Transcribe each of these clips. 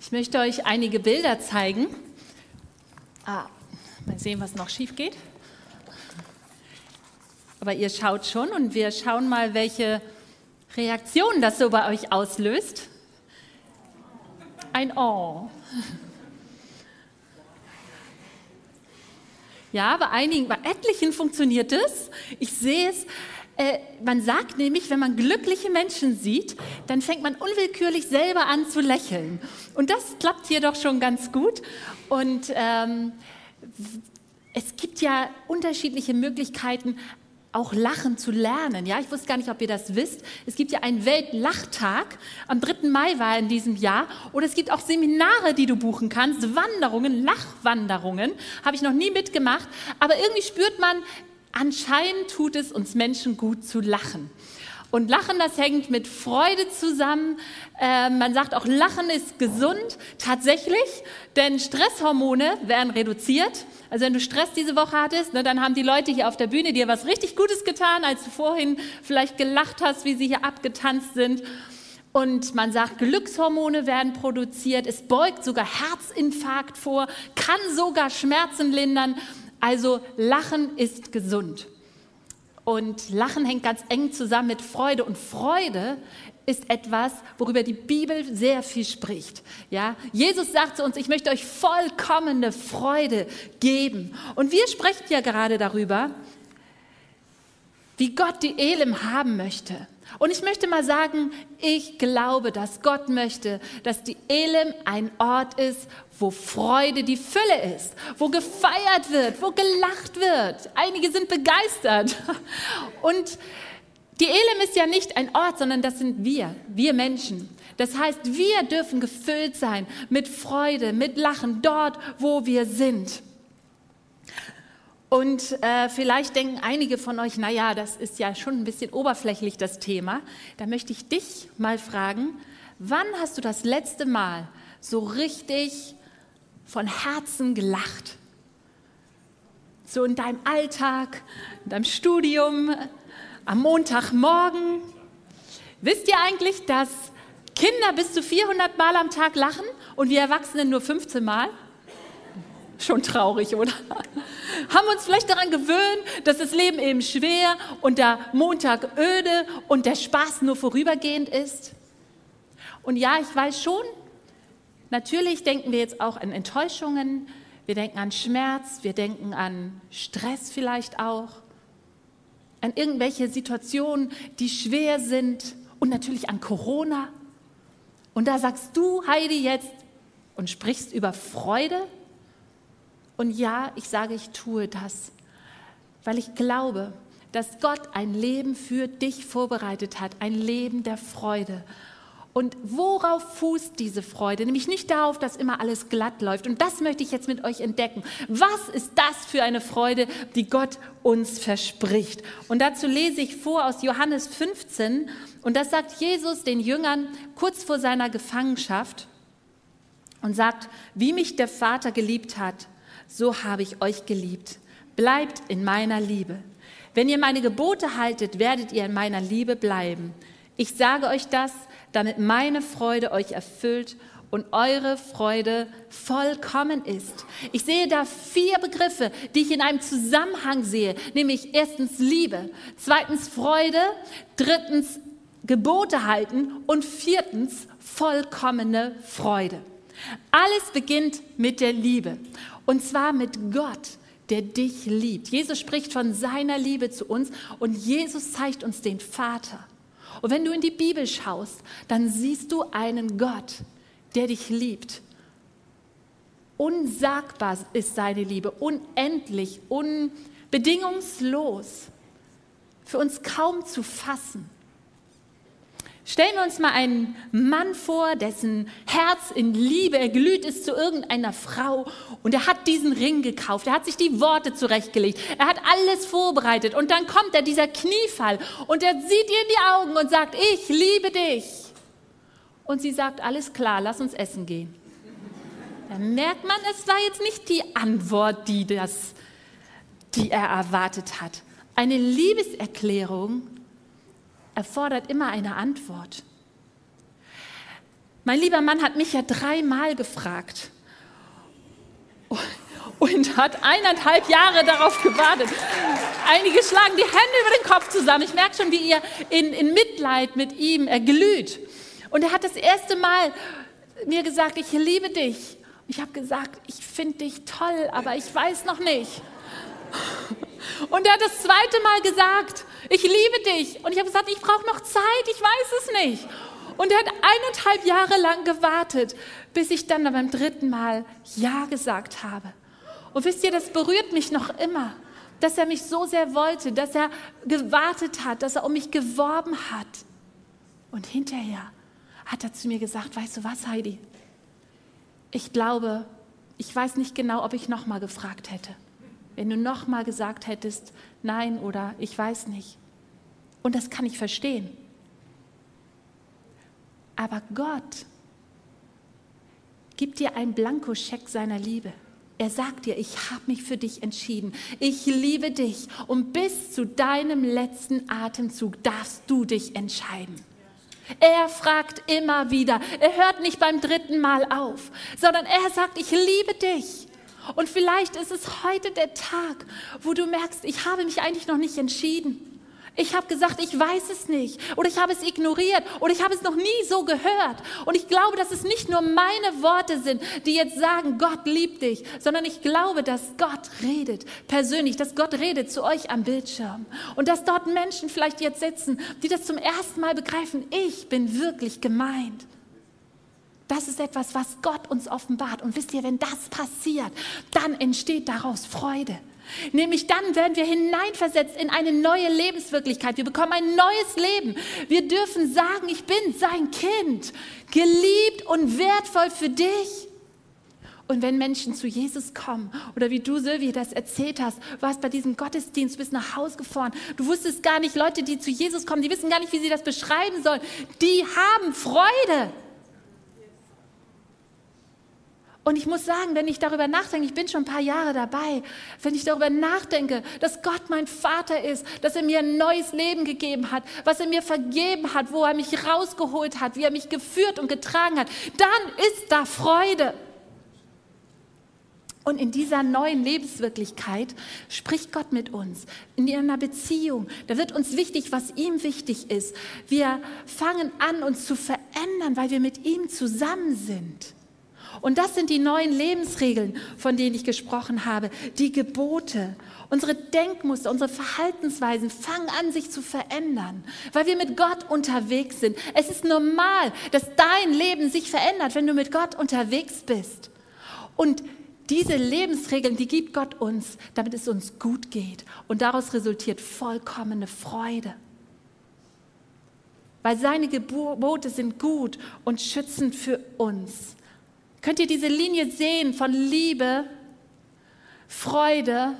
Ich möchte euch einige Bilder zeigen. Ah, mal sehen, was noch schief geht. Aber ihr schaut schon und wir schauen mal, welche Reaktionen das so bei euch auslöst. Ein Oh. Ja, bei einigen, bei etlichen funktioniert es. Ich sehe es. Äh, man sagt nämlich, wenn man glückliche Menschen sieht, dann fängt man unwillkürlich selber an zu lächeln. Und das klappt hier doch schon ganz gut. Und ähm, es gibt ja unterschiedliche Möglichkeiten, auch Lachen zu lernen. Ja, ich wusste gar nicht, ob ihr das wisst. Es gibt ja einen Weltlachtag. Am 3. Mai war in diesem Jahr. Oder es gibt auch Seminare, die du buchen kannst. Wanderungen, Lachwanderungen. Habe ich noch nie mitgemacht. Aber irgendwie spürt man, anscheinend tut es uns Menschen gut zu lachen. Und Lachen, das hängt mit Freude zusammen. Äh, man sagt auch, Lachen ist gesund, tatsächlich, denn Stresshormone werden reduziert. Also wenn du Stress diese Woche hattest, ne, dann haben die Leute hier auf der Bühne dir was richtig Gutes getan, als du vorhin vielleicht gelacht hast, wie sie hier abgetanzt sind. Und man sagt, Glückshormone werden produziert, es beugt sogar Herzinfarkt vor, kann sogar Schmerzen lindern. Also Lachen ist gesund. Und Lachen hängt ganz eng zusammen mit Freude. Und Freude ist etwas, worüber die Bibel sehr viel spricht. Ja, Jesus sagt zu uns, ich möchte euch vollkommene Freude geben. Und wir sprechen ja gerade darüber, wie Gott die Elim haben möchte. Und ich möchte mal sagen, ich glaube, dass Gott möchte, dass die Elim ein Ort ist, wo Freude die Fülle ist, wo gefeiert wird, wo gelacht wird. Einige sind begeistert. Und die Elim ist ja nicht ein Ort, sondern das sind wir, wir Menschen. Das heißt, wir dürfen gefüllt sein mit Freude, mit Lachen dort, wo wir sind. Und äh, vielleicht denken einige von euch, na ja, das ist ja schon ein bisschen oberflächlich das Thema. Da möchte ich dich mal fragen, wann hast du das letzte Mal so richtig von Herzen gelacht? So in deinem Alltag, in deinem Studium, am Montagmorgen. Wisst ihr eigentlich, dass Kinder bis zu 400 Mal am Tag lachen und wir Erwachsenen nur 15 Mal? Schon traurig, oder? Haben wir uns vielleicht daran gewöhnt, dass das Leben eben schwer und der Montag öde und der Spaß nur vorübergehend ist? Und ja, ich weiß schon, natürlich denken wir jetzt auch an Enttäuschungen, wir denken an Schmerz, wir denken an Stress vielleicht auch, an irgendwelche Situationen, die schwer sind und natürlich an Corona. Und da sagst du, Heidi, jetzt und sprichst über Freude und ja, ich sage, ich tue das, weil ich glaube, dass Gott ein Leben für dich vorbereitet hat, ein Leben der Freude. Und worauf fußt diese Freude? Nämlich nicht darauf, dass immer alles glatt läuft. Und das möchte ich jetzt mit euch entdecken. Was ist das für eine Freude, die Gott uns verspricht? Und dazu lese ich vor aus Johannes 15. Und das sagt Jesus den Jüngern kurz vor seiner Gefangenschaft und sagt, wie mich der Vater geliebt hat, so habe ich euch geliebt. Bleibt in meiner Liebe. Wenn ihr meine Gebote haltet, werdet ihr in meiner Liebe bleiben. Ich sage euch das, damit meine Freude euch erfüllt und eure Freude vollkommen ist. Ich sehe da vier Begriffe, die ich in einem Zusammenhang sehe, nämlich erstens Liebe, zweitens Freude, drittens Gebote halten und viertens vollkommene Freude. Alles beginnt mit der Liebe. Und zwar mit Gott, der dich liebt. Jesus spricht von seiner Liebe zu uns und Jesus zeigt uns den Vater. Und wenn du in die Bibel schaust, dann siehst du einen Gott, der dich liebt. Unsagbar ist seine Liebe, unendlich, unbedingungslos, für uns kaum zu fassen. Stellen wir uns mal einen Mann vor, dessen Herz in Liebe erglüht ist zu irgendeiner Frau und er hat diesen Ring gekauft, er hat sich die Worte zurechtgelegt, er hat alles vorbereitet und dann kommt er dieser Kniefall und er sieht ihr in die Augen und sagt, ich liebe dich. Und sie sagt, alles klar, lass uns essen gehen. Dann merkt man, es war jetzt nicht die Antwort, die, das, die er erwartet hat. Eine Liebeserklärung erfordert immer eine Antwort. Mein lieber Mann hat mich ja dreimal gefragt und hat eineinhalb Jahre darauf gewartet. Einige schlagen die Hände über den Kopf zusammen. Ich merke schon, wie ihr in, in Mitleid mit ihm erglüht. Und er hat das erste Mal mir gesagt, ich liebe dich. Ich habe gesagt, ich finde dich toll, aber ich weiß noch nicht. Und er hat das zweite Mal gesagt, ich liebe dich. Und ich habe gesagt, ich brauche noch Zeit, ich weiß es nicht. Und er hat eineinhalb Jahre lang gewartet, bis ich dann beim dritten Mal Ja gesagt habe. Und wisst ihr, das berührt mich noch immer, dass er mich so sehr wollte, dass er gewartet hat, dass er um mich geworben hat. Und hinterher hat er zu mir gesagt, weißt du was, Heidi? Ich glaube, ich weiß nicht genau, ob ich nochmal gefragt hätte. Wenn du nochmal gesagt hättest, nein oder ich weiß nicht. Und das kann ich verstehen. Aber Gott gibt dir einen Blankoscheck seiner Liebe. Er sagt dir, ich habe mich für dich entschieden. Ich liebe dich. Und bis zu deinem letzten Atemzug darfst du dich entscheiden. Er fragt immer wieder. Er hört nicht beim dritten Mal auf, sondern er sagt, ich liebe dich. Und vielleicht ist es heute der Tag, wo du merkst, ich habe mich eigentlich noch nicht entschieden. Ich habe gesagt, ich weiß es nicht oder ich habe es ignoriert oder ich habe es noch nie so gehört. Und ich glaube, dass es nicht nur meine Worte sind, die jetzt sagen, Gott liebt dich, sondern ich glaube, dass Gott redet persönlich, dass Gott redet zu euch am Bildschirm und dass dort Menschen vielleicht jetzt sitzen, die das zum ersten Mal begreifen, ich bin wirklich gemeint. Das ist etwas, was Gott uns offenbart. Und wisst ihr, wenn das passiert, dann entsteht daraus Freude. Nämlich dann werden wir hineinversetzt in eine neue Lebenswirklichkeit. Wir bekommen ein neues Leben. Wir dürfen sagen, ich bin sein Kind, geliebt und wertvoll für dich. Und wenn Menschen zu Jesus kommen, oder wie du, Silvia, das erzählt hast, warst bei diesem Gottesdienst, bist nach Hause gefahren, du wusstest gar nicht, Leute, die zu Jesus kommen, die wissen gar nicht, wie sie das beschreiben sollen, die haben Freude. Und ich muss sagen, wenn ich darüber nachdenke, ich bin schon ein paar Jahre dabei, wenn ich darüber nachdenke, dass Gott mein Vater ist, dass er mir ein neues Leben gegeben hat, was er mir vergeben hat, wo er mich rausgeholt hat, wie er mich geführt und getragen hat, dann ist da Freude. Und in dieser neuen Lebenswirklichkeit spricht Gott mit uns in einer Beziehung. Da wird uns wichtig, was ihm wichtig ist. Wir fangen an, uns zu verändern, weil wir mit ihm zusammen sind. Und das sind die neuen Lebensregeln, von denen ich gesprochen habe, die Gebote. Unsere Denkmuster, unsere Verhaltensweisen fangen an, sich zu verändern, weil wir mit Gott unterwegs sind. Es ist normal, dass dein Leben sich verändert, wenn du mit Gott unterwegs bist. Und diese Lebensregeln, die gibt Gott uns, damit es uns gut geht. Und daraus resultiert vollkommene Freude. Weil seine Gebote sind gut und schützend für uns. Könnt ihr diese Linie sehen von Liebe, Freude,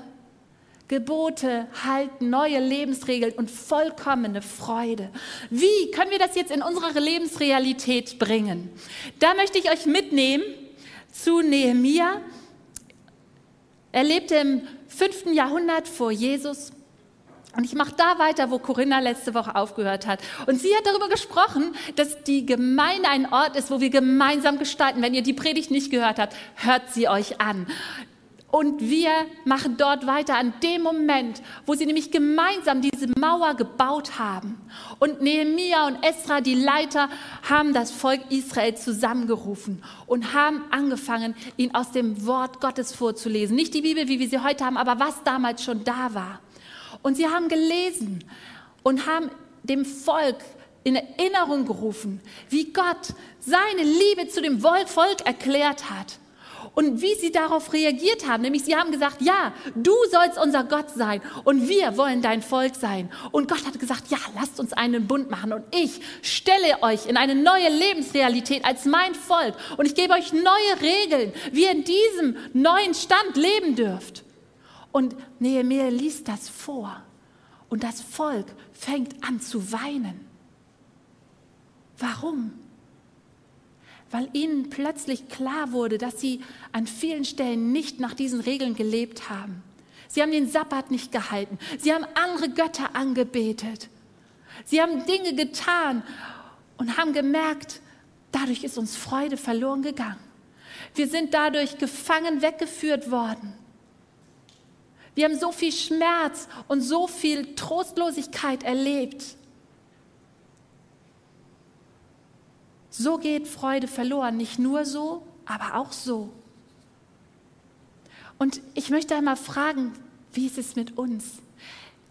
Gebote halten, neue Lebensregeln und vollkommene Freude. Wie können wir das jetzt in unsere Lebensrealität bringen? Da möchte ich euch mitnehmen zu Nehemia. Er lebte im fünften Jahrhundert vor Jesus. Und ich mache da weiter, wo Corinna letzte Woche aufgehört hat. Und sie hat darüber gesprochen, dass die Gemeinde ein Ort ist, wo wir gemeinsam gestalten. Wenn ihr die Predigt nicht gehört habt, hört sie euch an. Und wir machen dort weiter an dem Moment, wo sie nämlich gemeinsam diese Mauer gebaut haben. Und Nehemia und Esra, die Leiter, haben das Volk Israel zusammengerufen und haben angefangen, ihn aus dem Wort Gottes vorzulesen. Nicht die Bibel, wie wir sie heute haben, aber was damals schon da war. Und sie haben gelesen und haben dem Volk in Erinnerung gerufen, wie Gott seine Liebe zu dem Volk erklärt hat. Und wie sie darauf reagiert haben, nämlich sie haben gesagt, ja, du sollst unser Gott sein und wir wollen dein Volk sein. Und Gott hat gesagt, ja, lasst uns einen Bund machen und ich stelle euch in eine neue Lebensrealität als mein Volk und ich gebe euch neue Regeln, wie ihr in diesem neuen Stand leben dürft. Und Nehemiah liest das vor und das Volk fängt an zu weinen. Warum? Weil ihnen plötzlich klar wurde, dass sie an vielen Stellen nicht nach diesen Regeln gelebt haben. Sie haben den Sabbat nicht gehalten. Sie haben andere Götter angebetet. Sie haben Dinge getan und haben gemerkt, dadurch ist uns Freude verloren gegangen. Wir sind dadurch gefangen weggeführt worden. Wir haben so viel Schmerz und so viel Trostlosigkeit erlebt. So geht Freude verloren. Nicht nur so, aber auch so. Und ich möchte einmal fragen, wie ist es mit uns?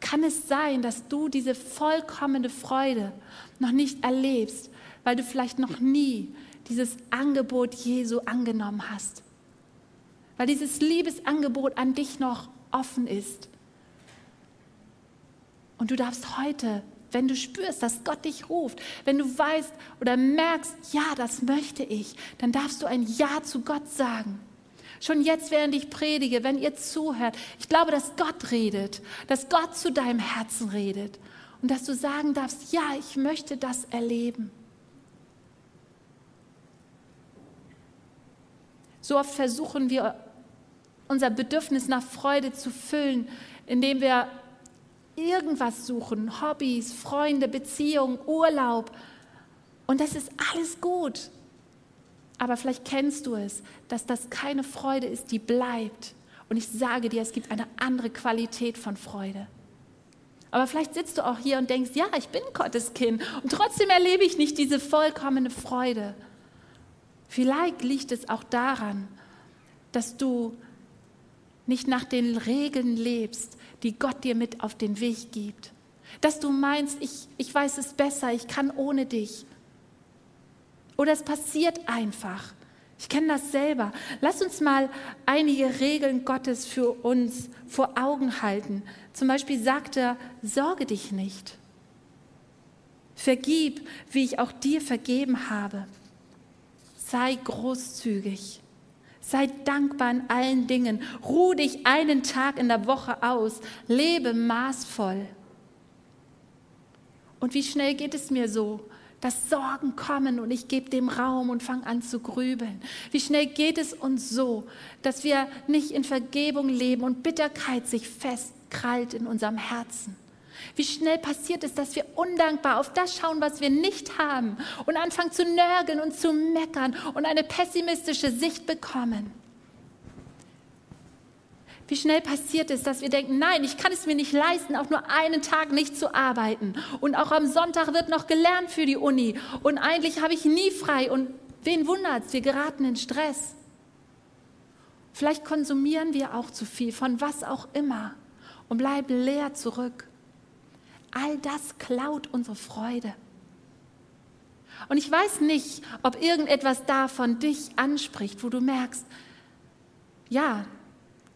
Kann es sein, dass du diese vollkommene Freude noch nicht erlebst, weil du vielleicht noch nie dieses Angebot Jesu angenommen hast? Weil dieses Liebesangebot an dich noch offen ist. Und du darfst heute, wenn du spürst, dass Gott dich ruft, wenn du weißt oder merkst, ja, das möchte ich, dann darfst du ein Ja zu Gott sagen. Schon jetzt, während ich predige, wenn ihr zuhört, ich glaube, dass Gott redet, dass Gott zu deinem Herzen redet und dass du sagen darfst, ja, ich möchte das erleben. So oft versuchen wir, unser Bedürfnis nach Freude zu füllen, indem wir irgendwas suchen, Hobbys, Freunde, Beziehungen, Urlaub. Und das ist alles gut. Aber vielleicht kennst du es, dass das keine Freude ist, die bleibt. Und ich sage dir, es gibt eine andere Qualität von Freude. Aber vielleicht sitzt du auch hier und denkst, ja, ich bin Gottes Kind und trotzdem erlebe ich nicht diese vollkommene Freude. Vielleicht liegt es auch daran, dass du nicht nach den Regeln lebst, die Gott dir mit auf den Weg gibt. Dass du meinst, ich, ich weiß es besser, ich kann ohne dich. Oder es passiert einfach. Ich kenne das selber. Lass uns mal einige Regeln Gottes für uns vor Augen halten. Zum Beispiel sagt er, sorge dich nicht. Vergib, wie ich auch dir vergeben habe. Sei großzügig. Sei dankbar in allen Dingen. Ruh dich einen Tag in der Woche aus. Lebe maßvoll. Und wie schnell geht es mir so, dass Sorgen kommen und ich gebe dem Raum und fange an zu grübeln. Wie schnell geht es uns so, dass wir nicht in Vergebung leben und Bitterkeit sich festkrallt in unserem Herzen. Wie schnell passiert es, dass wir undankbar auf das schauen, was wir nicht haben und anfangen zu nörgeln und zu meckern und eine pessimistische Sicht bekommen. Wie schnell passiert es, dass wir denken, nein, ich kann es mir nicht leisten, auch nur einen Tag nicht zu arbeiten. Und auch am Sonntag wird noch gelernt für die Uni. Und eigentlich habe ich nie frei. Und wen wundert es, wir geraten in Stress. Vielleicht konsumieren wir auch zu viel, von was auch immer, und bleiben leer zurück. All das klaut unsere Freude. Und ich weiß nicht, ob irgendetwas davon dich anspricht, wo du merkst, ja,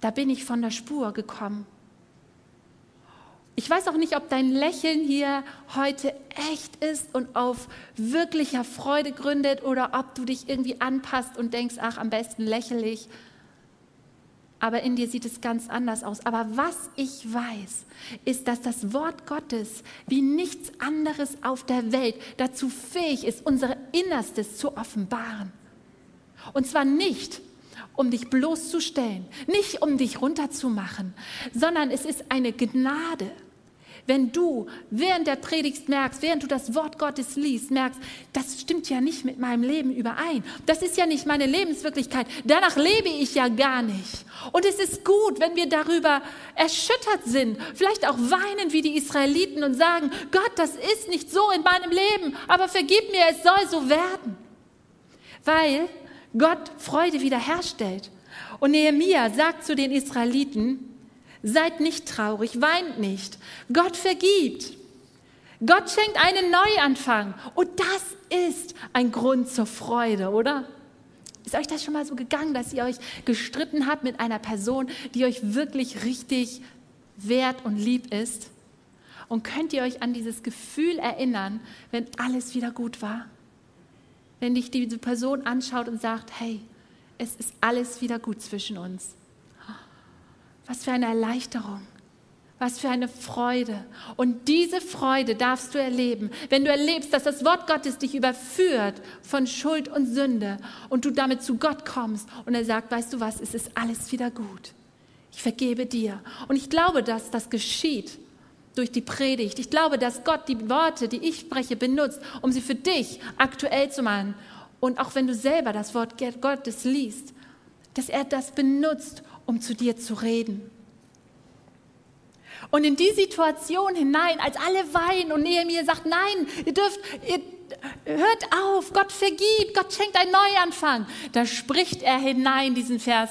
da bin ich von der Spur gekommen. Ich weiß auch nicht, ob dein Lächeln hier heute echt ist und auf wirklicher Freude gründet oder ob du dich irgendwie anpasst und denkst, ach, am besten lächle ich. Aber in dir sieht es ganz anders aus. Aber was ich weiß, ist, dass das Wort Gottes wie nichts anderes auf der Welt dazu fähig ist, unser Innerstes zu offenbaren. Und zwar nicht, um dich bloßzustellen, nicht um dich runterzumachen, sondern es ist eine Gnade. Wenn du während der Predigt merkst, während du das Wort Gottes liest, merkst, das stimmt ja nicht mit meinem Leben überein. Das ist ja nicht meine Lebenswirklichkeit. Danach lebe ich ja gar nicht. Und es ist gut, wenn wir darüber erschüttert sind, vielleicht auch weinen wie die Israeliten und sagen, Gott, das ist nicht so in meinem Leben, aber vergib mir, es soll so werden. Weil Gott Freude wiederherstellt. Und Nehemia sagt zu den Israeliten, seid nicht traurig, weint nicht. Gott vergibt. Gott schenkt einen Neuanfang. Und das ist ein Grund zur Freude, oder? Ist euch das schon mal so gegangen, dass ihr euch gestritten habt mit einer Person, die euch wirklich richtig wert und lieb ist? Und könnt ihr euch an dieses Gefühl erinnern, wenn alles wieder gut war? wenn dich diese Person anschaut und sagt, hey, es ist alles wieder gut zwischen uns. Was für eine Erleichterung. Was für eine Freude. Und diese Freude darfst du erleben, wenn du erlebst, dass das Wort Gottes dich überführt von Schuld und Sünde und du damit zu Gott kommst und er sagt, weißt du was, es ist alles wieder gut. Ich vergebe dir. Und ich glaube, dass das geschieht, durch die Predigt. Ich glaube, dass Gott die Worte, die ich spreche, benutzt, um sie für dich aktuell zu machen und auch wenn du selber das Wort Gottes liest, dass er das benutzt, um zu dir zu reden. Und in die Situation hinein, als alle weinen und Nehemiah sagt, nein, ihr dürft, ihr hört auf, Gott vergibt, Gott schenkt einen Neuanfang. Da spricht er hinein diesen Vers,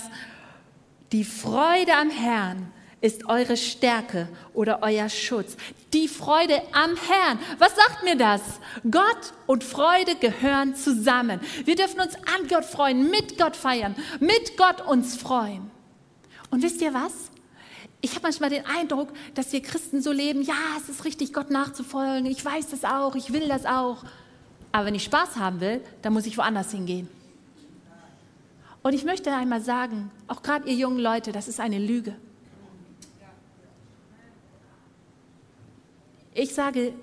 die Freude am Herrn ist eure Stärke oder euer Schutz. Die Freude am Herrn. Was sagt mir das? Gott und Freude gehören zusammen. Wir dürfen uns an Gott freuen, mit Gott feiern, mit Gott uns freuen. Und wisst ihr was? Ich habe manchmal den Eindruck, dass wir Christen so leben, ja, es ist richtig, Gott nachzufolgen, ich weiß das auch, ich will das auch. Aber wenn ich Spaß haben will, dann muss ich woanders hingehen. Und ich möchte einmal sagen, auch gerade ihr jungen Leute, das ist eine Lüge. Ich sage,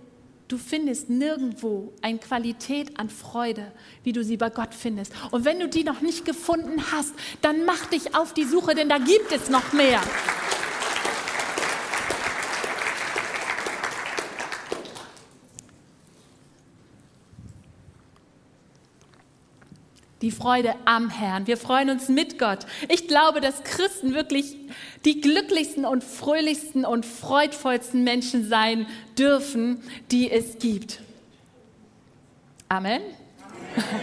du findest nirgendwo eine Qualität an Freude, wie du sie bei Gott findest. Und wenn du die noch nicht gefunden hast, dann mach dich auf die Suche, denn da gibt es noch mehr. Die Freude am Herrn. Wir freuen uns mit Gott. Ich glaube, dass Christen wirklich die glücklichsten und fröhlichsten und freudvollsten Menschen sein dürfen, die es gibt. Amen. Amen.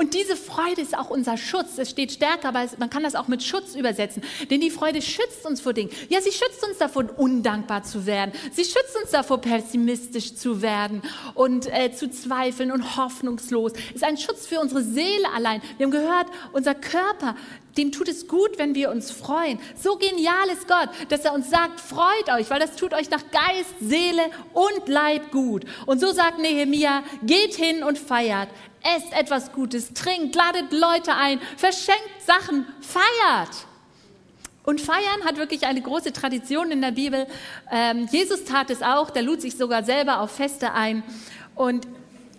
Und diese Freude ist auch unser Schutz. Es steht stärker, aber man kann das auch mit Schutz übersetzen. Denn die Freude schützt uns vor Dingen. Ja, sie schützt uns davon, undankbar zu werden. Sie schützt uns davor, pessimistisch zu werden und äh, zu zweifeln und hoffnungslos. Ist ein Schutz für unsere Seele allein. Wir haben gehört, unser Körper, dem tut es gut, wenn wir uns freuen. So genial ist Gott, dass er uns sagt, freut euch, weil das tut euch nach Geist, Seele und Leib gut. Und so sagt Nehemia, geht hin und feiert esst etwas Gutes, trinkt, ladet Leute ein, verschenkt Sachen, feiert. Und feiern hat wirklich eine große Tradition in der Bibel. Ähm, Jesus tat es auch, der lud sich sogar selber auf Feste ein. Und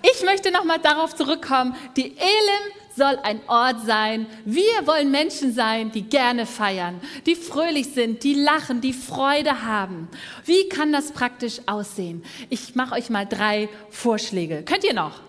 ich möchte nochmal darauf zurückkommen, die Elim soll ein Ort sein. Wir wollen Menschen sein, die gerne feiern, die fröhlich sind, die lachen, die Freude haben. Wie kann das praktisch aussehen? Ich mache euch mal drei Vorschläge. Könnt ihr noch?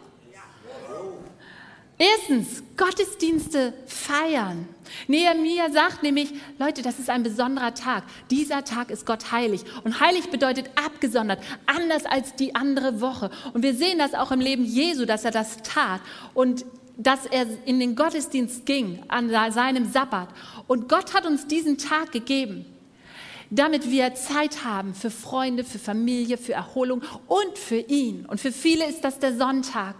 Erstens, Gottesdienste feiern. Nehemiah sagt nämlich, Leute, das ist ein besonderer Tag. Dieser Tag ist Gott heilig. Und heilig bedeutet abgesondert, anders als die andere Woche. Und wir sehen das auch im Leben Jesu, dass er das tat. Und dass er in den Gottesdienst ging, an seinem Sabbat. Und Gott hat uns diesen Tag gegeben, damit wir Zeit haben für Freunde, für Familie, für Erholung und für ihn. Und für viele ist das der Sonntag.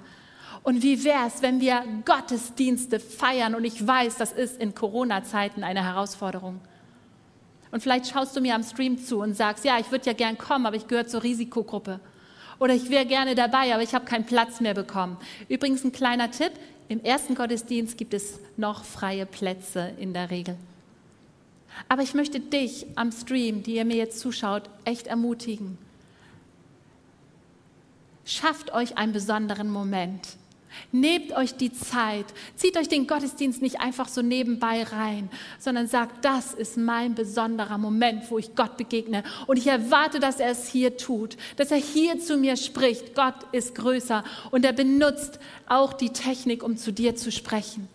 Und wie wäre es, wenn wir Gottesdienste feiern? Und ich weiß, das ist in Corona-Zeiten eine Herausforderung. Und vielleicht schaust du mir am Stream zu und sagst, ja, ich würde ja gern kommen, aber ich gehöre zur Risikogruppe. Oder ich wäre gerne dabei, aber ich habe keinen Platz mehr bekommen. Übrigens ein kleiner Tipp, im ersten Gottesdienst gibt es noch freie Plätze in der Regel. Aber ich möchte dich am Stream, die ihr mir jetzt zuschaut, echt ermutigen. Schafft euch einen besonderen Moment Nehmt euch die Zeit, zieht euch den Gottesdienst nicht einfach so nebenbei rein, sondern sagt, das ist mein besonderer Moment, wo ich Gott begegne. Und ich erwarte, dass er es hier tut, dass er hier zu mir spricht. Gott ist größer und er benutzt auch die Technik, um zu dir zu sprechen.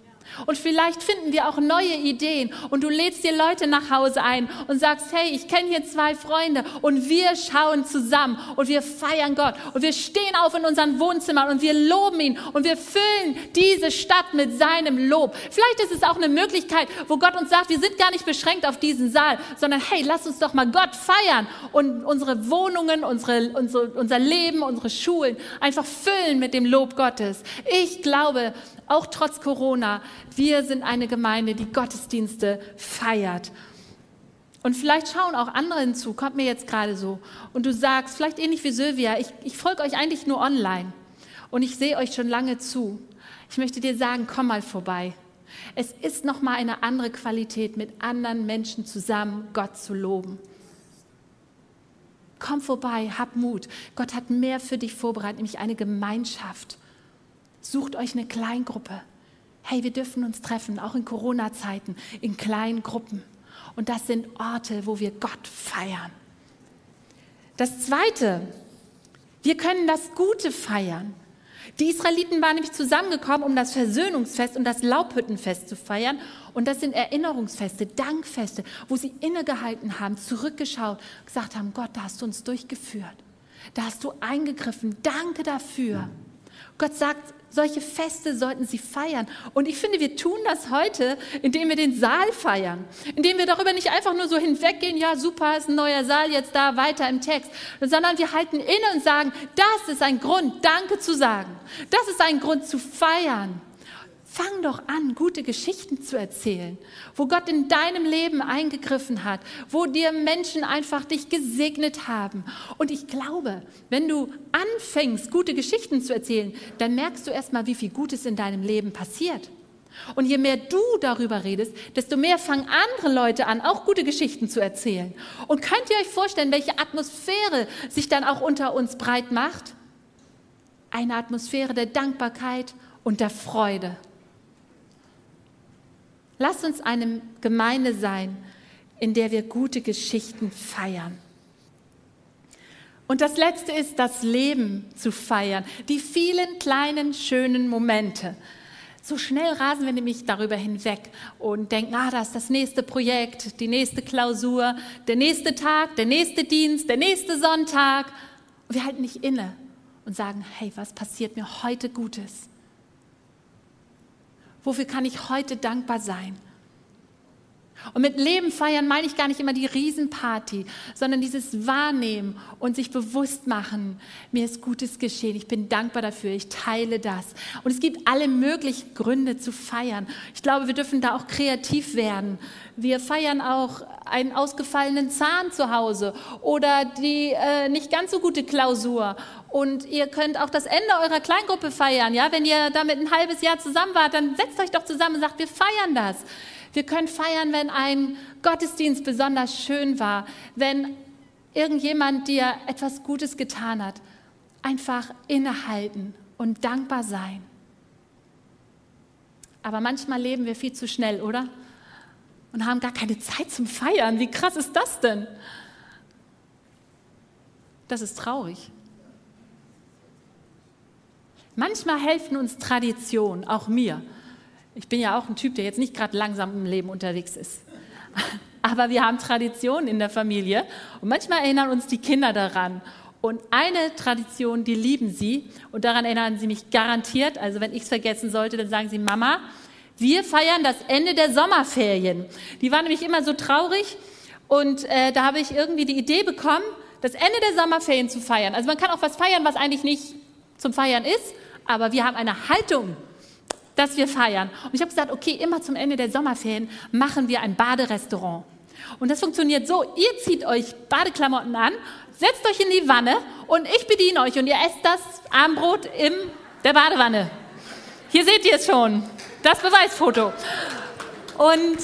Und vielleicht finden wir auch neue Ideen und du lädst dir Leute nach Hause ein und sagst, hey, ich kenne hier zwei Freunde und wir schauen zusammen und wir feiern Gott und wir stehen auf in unseren Wohnzimmern und wir loben ihn und wir füllen diese Stadt mit seinem Lob. Vielleicht ist es auch eine Möglichkeit, wo Gott uns sagt, wir sind gar nicht beschränkt auf diesen Saal, sondern hey, lass uns doch mal Gott feiern und unsere Wohnungen, unsere, unsere, unser Leben, unsere Schulen einfach füllen mit dem Lob Gottes. Ich glaube, auch trotz Corona, wir sind eine Gemeinde, die Gottesdienste feiert. Und vielleicht schauen auch andere hinzu, kommt mir jetzt gerade so. Und du sagst, vielleicht ähnlich wie Sylvia, ich, ich folge euch eigentlich nur online und ich sehe euch schon lange zu. Ich möchte dir sagen, komm mal vorbei. Es ist noch mal eine andere Qualität, mit anderen Menschen zusammen Gott zu loben. Komm vorbei, hab Mut. Gott hat mehr für dich vorbereitet, nämlich eine Gemeinschaft. Sucht euch eine Kleingruppe. Hey, wir dürfen uns treffen, auch in Corona-Zeiten, in kleinen Gruppen. Und das sind Orte, wo wir Gott feiern. Das Zweite, wir können das Gute feiern. Die Israeliten waren nämlich zusammengekommen, um das Versöhnungsfest und das Laubhüttenfest zu feiern. Und das sind Erinnerungsfeste, Dankfeste, wo sie innegehalten haben, zurückgeschaut, gesagt haben, Gott, da hast du uns durchgeführt. Da hast du eingegriffen. Danke dafür. Gott sagt, solche Feste sollten sie feiern. Und ich finde, wir tun das heute, indem wir den Saal feiern. Indem wir darüber nicht einfach nur so hinweggehen, ja, super, ist ein neuer Saal jetzt da, weiter im Text. Sondern wir halten inne und sagen, das ist ein Grund, Danke zu sagen. Das ist ein Grund zu feiern. Fang doch an, gute Geschichten zu erzählen, wo Gott in deinem Leben eingegriffen hat, wo dir Menschen einfach dich gesegnet haben. Und ich glaube, wenn du anfängst, gute Geschichten zu erzählen, dann merkst du erstmal, wie viel Gutes in deinem Leben passiert. Und je mehr du darüber redest, desto mehr fangen andere Leute an, auch gute Geschichten zu erzählen. Und könnt ihr euch vorstellen, welche Atmosphäre sich dann auch unter uns breit macht? Eine Atmosphäre der Dankbarkeit und der Freude. Lass uns eine Gemeinde sein, in der wir gute Geschichten feiern. Und das Letzte ist, das Leben zu feiern, die vielen kleinen, schönen Momente. So schnell rasen wir nämlich darüber hinweg und denken, ah, das ist das nächste Projekt, die nächste Klausur, der nächste Tag, der nächste Dienst, der nächste Sonntag. Und wir halten nicht inne und sagen, hey, was passiert mir heute Gutes? Wofür kann ich heute dankbar sein? Und mit Leben feiern meine ich gar nicht immer die Riesenparty, sondern dieses Wahrnehmen und sich bewusst machen, mir ist Gutes geschehen, ich bin dankbar dafür, ich teile das. Und es gibt alle möglichen Gründe zu feiern. Ich glaube, wir dürfen da auch kreativ werden. Wir feiern auch einen ausgefallenen Zahn zu Hause oder die äh, nicht ganz so gute Klausur. Und ihr könnt auch das Ende eurer Kleingruppe feiern. Ja, wenn ihr damit ein halbes Jahr zusammen wart, dann setzt euch doch zusammen und sagt, wir feiern das. Wir können feiern, wenn ein Gottesdienst besonders schön war, wenn irgendjemand dir etwas Gutes getan hat. Einfach innehalten und dankbar sein. Aber manchmal leben wir viel zu schnell, oder? und haben gar keine Zeit zum Feiern. Wie krass ist das denn? Das ist traurig. Manchmal helfen uns Traditionen, auch mir. Ich bin ja auch ein Typ, der jetzt nicht gerade langsam im Leben unterwegs ist. Aber wir haben Traditionen in der Familie und manchmal erinnern uns die Kinder daran. Und eine Tradition, die lieben sie und daran erinnern sie mich garantiert. Also wenn ich es vergessen sollte, dann sagen sie, Mama, wir feiern das Ende der Sommerferien. Die waren nämlich immer so traurig und äh, da habe ich irgendwie die Idee bekommen, das Ende der Sommerferien zu feiern. Also man kann auch was feiern, was eigentlich nicht zum Feiern ist, aber wir haben eine Haltung, dass wir feiern. Und ich habe gesagt, okay, immer zum Ende der Sommerferien machen wir ein Baderestaurant. Und das funktioniert so, ihr zieht euch Badeklamotten an, setzt euch in die Wanne und ich bediene euch und ihr esst das Armbrot in der Badewanne. Hier seht ihr es schon. Das Beweisfoto. Und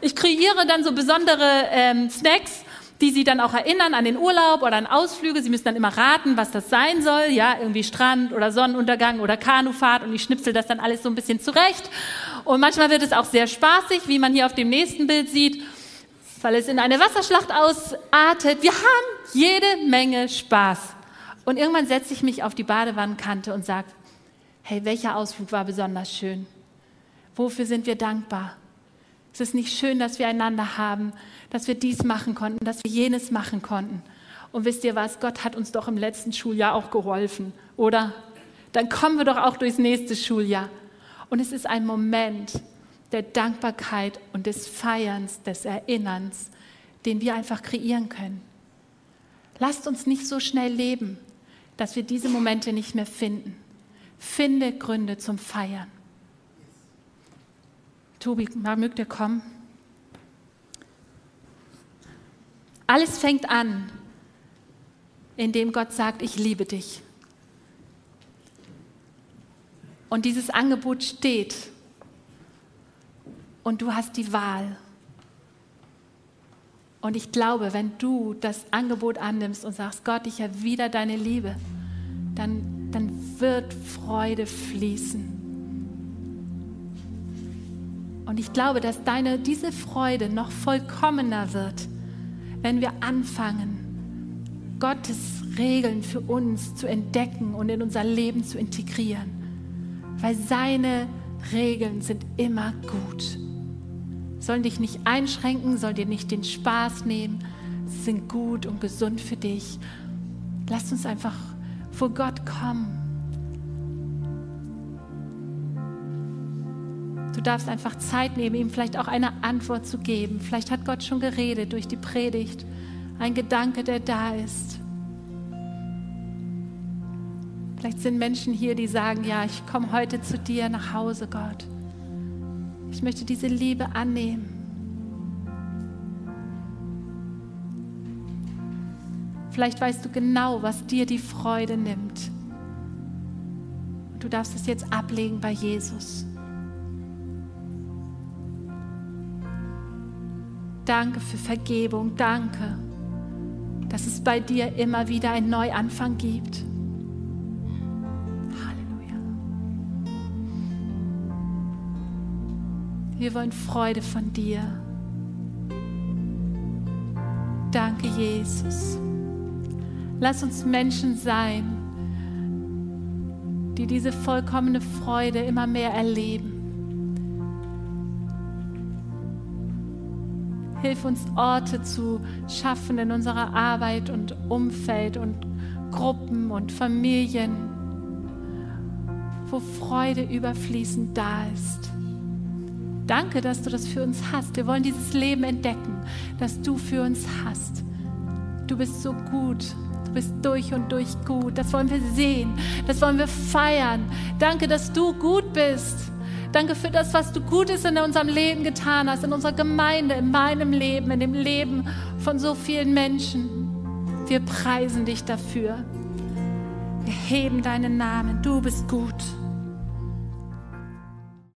ich kreiere dann so besondere ähm, Snacks, die Sie dann auch erinnern an den Urlaub oder an Ausflüge. Sie müssen dann immer raten, was das sein soll. Ja, irgendwie Strand oder Sonnenuntergang oder Kanufahrt. Und ich schnipsel das dann alles so ein bisschen zurecht. Und manchmal wird es auch sehr spaßig, wie man hier auf dem nächsten Bild sieht, weil es in eine Wasserschlacht ausartet. Wir haben jede Menge Spaß. Und irgendwann setze ich mich auf die Badewannenkante und sage, hey, welcher Ausflug war besonders schön? Wofür sind wir dankbar? Es ist nicht schön, dass wir einander haben, dass wir dies machen konnten, dass wir jenes machen konnten. Und wisst ihr was? Gott hat uns doch im letzten Schuljahr auch geholfen, oder? Dann kommen wir doch auch durchs nächste Schuljahr. Und es ist ein Moment der Dankbarkeit und des Feierns, des Erinnerns, den wir einfach kreieren können. Lasst uns nicht so schnell leben, dass wir diese Momente nicht mehr finden. Finde Gründe zum Feiern. Tobi, mögt ihr kommen? Alles fängt an, indem Gott sagt, ich liebe dich. Und dieses Angebot steht. Und du hast die Wahl. Und ich glaube, wenn du das Angebot annimmst und sagst, Gott, ich erwidere deine Liebe, dann, dann wird Freude fließen. Und ich glaube, dass deine, diese Freude noch vollkommener wird, wenn wir anfangen, Gottes Regeln für uns zu entdecken und in unser Leben zu integrieren. Weil seine Regeln sind immer gut. Sollen dich nicht einschränken, sollen dir nicht den Spaß nehmen. Sind gut und gesund für dich. Lass uns einfach vor Gott kommen. Darfst einfach Zeit nehmen, ihm vielleicht auch eine Antwort zu geben. Vielleicht hat Gott schon geredet durch die Predigt. Ein Gedanke, der da ist. Vielleicht sind Menschen hier, die sagen, ja, ich komme heute zu dir nach Hause, Gott. Ich möchte diese Liebe annehmen. Vielleicht weißt du genau, was dir die Freude nimmt. Du darfst es jetzt ablegen bei Jesus. Danke für Vergebung. Danke, dass es bei dir immer wieder einen Neuanfang gibt. Wir wollen Freude von dir. Danke, Jesus. Lass uns Menschen sein, die diese vollkommene Freude immer mehr erleben. Hilf uns Orte zu schaffen in unserer Arbeit und Umfeld und Gruppen und Familien, wo Freude überfließend da ist. Danke, dass du das für uns hast. Wir wollen dieses Leben entdecken, das du für uns hast. Du bist so gut. Du bist durch und durch gut. Das wollen wir sehen. Das wollen wir feiern. Danke, dass du gut bist. Danke für das, was du Gutes in unserem Leben getan hast, in unserer Gemeinde, in meinem Leben, in dem Leben von so vielen Menschen. Wir preisen dich dafür. Wir heben deinen Namen. Du bist gut.